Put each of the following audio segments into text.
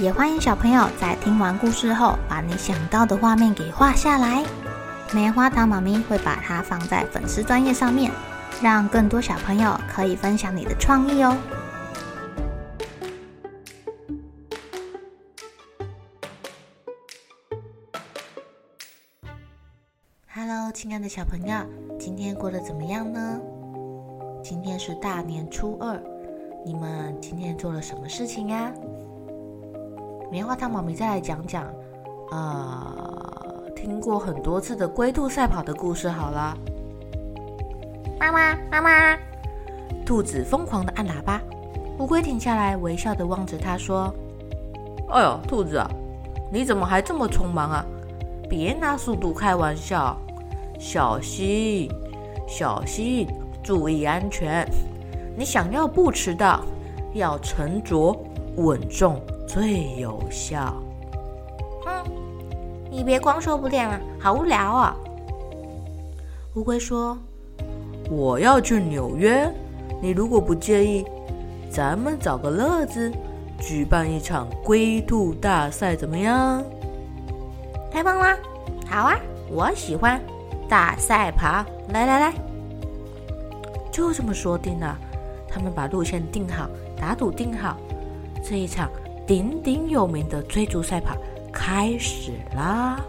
也欢迎小朋友在听完故事后，把你想到的画面给画下来。棉花糖妈咪会把它放在粉丝专页上面，让更多小朋友可以分享你的创意哦。Hello，亲爱的小朋友，今天过得怎么样呢？今天是大年初二，你们今天做了什么事情呀？棉花糖妈咪再来讲讲，呃，听过很多次的龟兔赛跑的故事好了。妈妈，妈妈，兔子疯狂的按喇叭，乌龟停下来，微笑的望着它说：“哎呦，兔子啊，你怎么还这么匆忙啊？别拿速度开玩笑，小心，小心，注意安全。你想要不迟到，要沉着稳重。”最有效。嗯，你别光说不练了，好无聊啊！乌龟说：“我要去纽约，你如果不介意，咱们找个乐子，举办一场龟兔大赛，怎么样？”太棒啦！好啊，我喜欢大赛跑。来来来，就这么说定了。他们把路线定好，打赌定好，这一场。鼎鼎有名的追逐赛跑开始啦！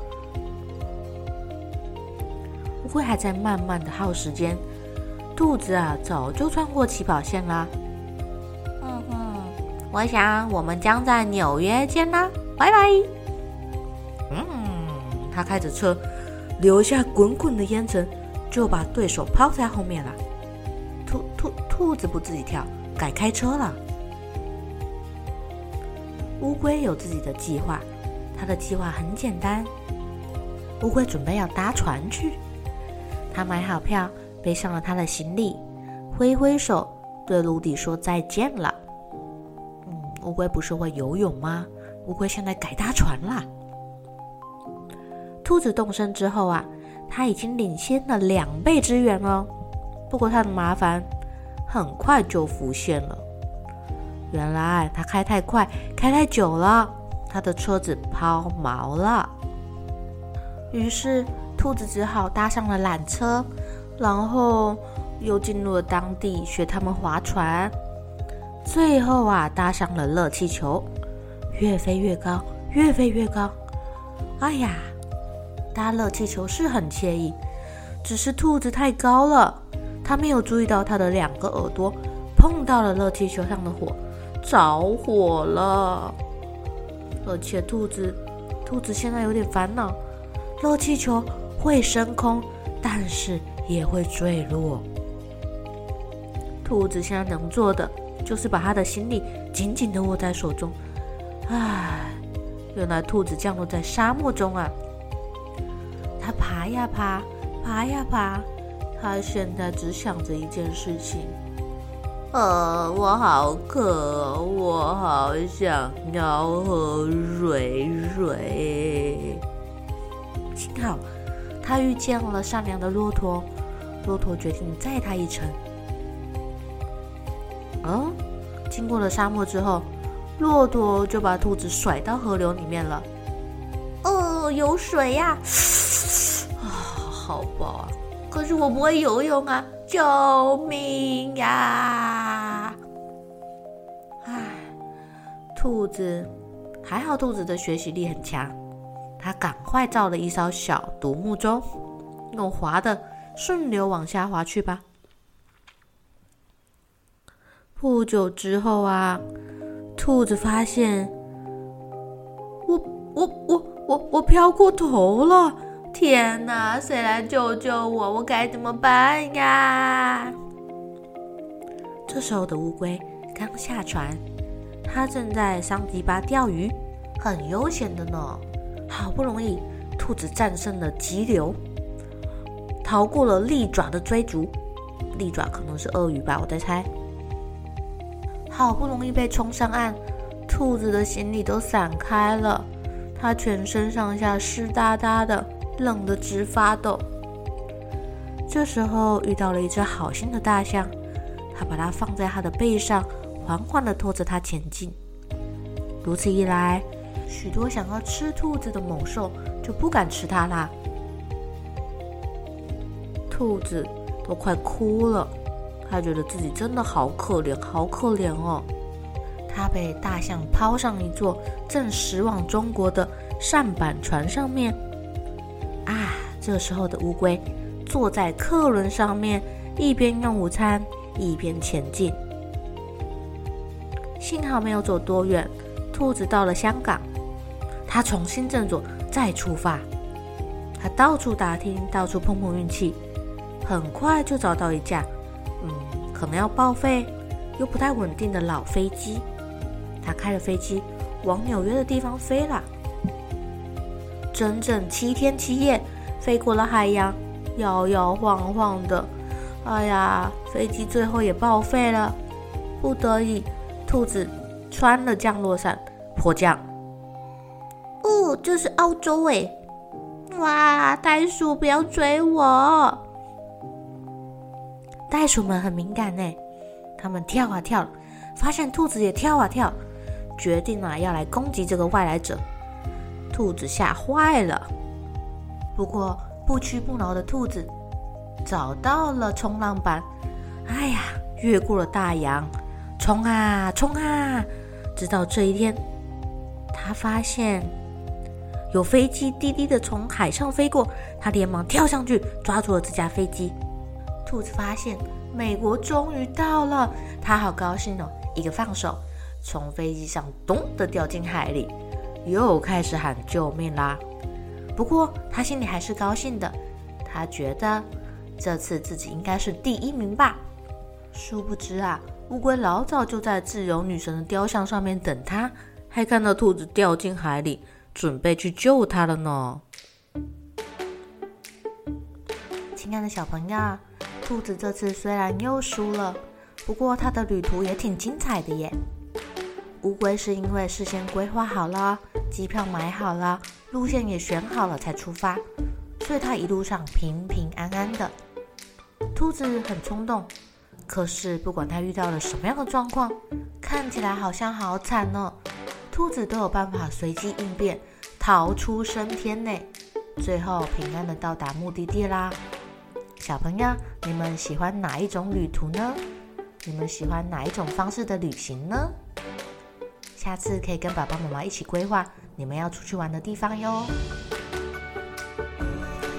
乌龟还在慢慢的耗时间，兔子啊早就穿过起跑线啦。嗯哼，我想我们将在纽约见啦，拜拜。嗯，他开着车，留下滚滚的烟尘，就把对手抛在后面了。兔兔兔子不自己跳，改开车了。乌龟有自己的计划，它的计划很简单。乌龟准备要搭船去，它买好票，背上了它的行李，挥挥手对陆地说再见了。嗯，乌龟不是会游泳吗？乌龟现在改搭船啦。兔子动身之后啊，他已经领先了两倍之远哦。不过他的麻烦很快就浮现了。原来他开太快，开太久了，他的车子抛锚了。于是兔子只好搭上了缆车，然后又进入了当地学他们划船。最后啊，搭上了热气球，越飞越高，越飞越高。哎呀，搭热气球是很惬意，只是兔子太高了，他没有注意到他的两个耳朵碰到了热气球上的火。着火了，而且兔子，兔子现在有点烦恼。热气球会升空，但是也会坠落。兔子现在能做的就是把他的行李紧紧的握在手中。唉，原来兔子降落在沙漠中啊！他爬呀爬，爬呀爬，他现在只想着一件事情。呃，我好渴，我好想要喝水水。幸好他遇见了善良的骆驼，骆驼决定载他一程。嗯，经过了沙漠之后，骆驼就把兔子甩到河流里面了。哦，有水呀！啊，好饱啊！可是我不会游泳啊！救命呀！唉，兔子还好，兔子的学习力很强，它赶快造了一艘小独木舟，用划的顺流往下划去吧。不久之后啊，兔子发现，我我我我我飘过头了。天哪！谁来救救我？我该怎么办呀？这时候的乌龟刚下船，它正在桑迪巴钓鱼，很悠闲的呢。好不容易，兔子战胜了急流，逃过了利爪的追逐。利爪可能是鳄鱼吧，我在猜。好不容易被冲上岸，兔子的行李都散开了，它全身上下湿哒哒的，冷得直发抖。这时候遇到了一只好心的大象，它把它放在它的背上，缓缓地拖着它前进。如此一来，许多想要吃兔子的猛兽就不敢吃它啦。兔子都快哭了，它觉得自己真的好可怜，好可怜哦。它被大象抛上一座正驶往中国的舢板船上面。啊，这时候的乌龟坐在客轮上面，一边用午餐，一边前进。幸好没有走多远，兔子到了香港。他重新振作，再出发。他到处打听，到处碰碰运气，很快就找到一架，嗯，可能要报废又不太稳定的老飞机。他开了飞机，往纽约的地方飞了。整整七天七夜，飞过了海洋，摇摇晃晃的。哎呀，飞机最后也报废了。不得已，兔子穿了降落伞，迫降。哦，这是澳洲诶！哇，袋鼠不要追我！袋鼠们很敏感呢，他们跳啊跳，发现兔子也跳啊跳，决定啊要来攻击这个外来者。兔子吓坏了，不过不屈不挠的兔子找到了冲浪板，哎呀，越过了大洋，冲啊冲啊，直到这一天，他发现。有飞机低低的从海上飞过，他连忙跳上去抓住了这架飞机。兔子发现美国终于到了，他好高兴哦！一个放手，从飞机上咚的掉进海里，又开始喊救命啦。不过他心里还是高兴的，他觉得这次自己应该是第一名吧。殊不知啊，乌龟老早就在自由女神的雕像上面等他，还看到兔子掉进海里。准备去救他了呢，亲爱的小朋友，兔子这次虽然又输了，不过它的旅途也挺精彩的耶。乌龟是因为事先规划好了，机票买好了，路线也选好了才出发，所以它一路上平平安安的。兔子很冲动，可是不管它遇到了什么样的状况，看起来好像好惨呢。兔子都有办法随机应变，逃出升天呢，最后平安的到达目的地啦。小朋友，你们喜欢哪一种旅途呢？你们喜欢哪一种方式的旅行呢？下次可以跟爸爸妈妈一起规划你们要出去玩的地方哟。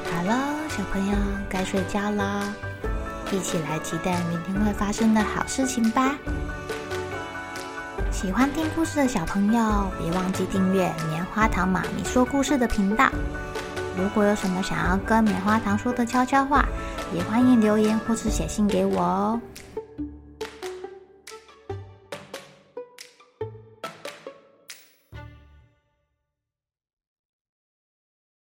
好了，小朋友该睡觉啦，一起来期待明天会发生的好事情吧。喜欢听故事的小朋友，别忘记订阅棉花糖妈咪说故事的频道。如果有什么想要跟棉花糖说的悄悄话，也欢迎留言或是写信给我哦。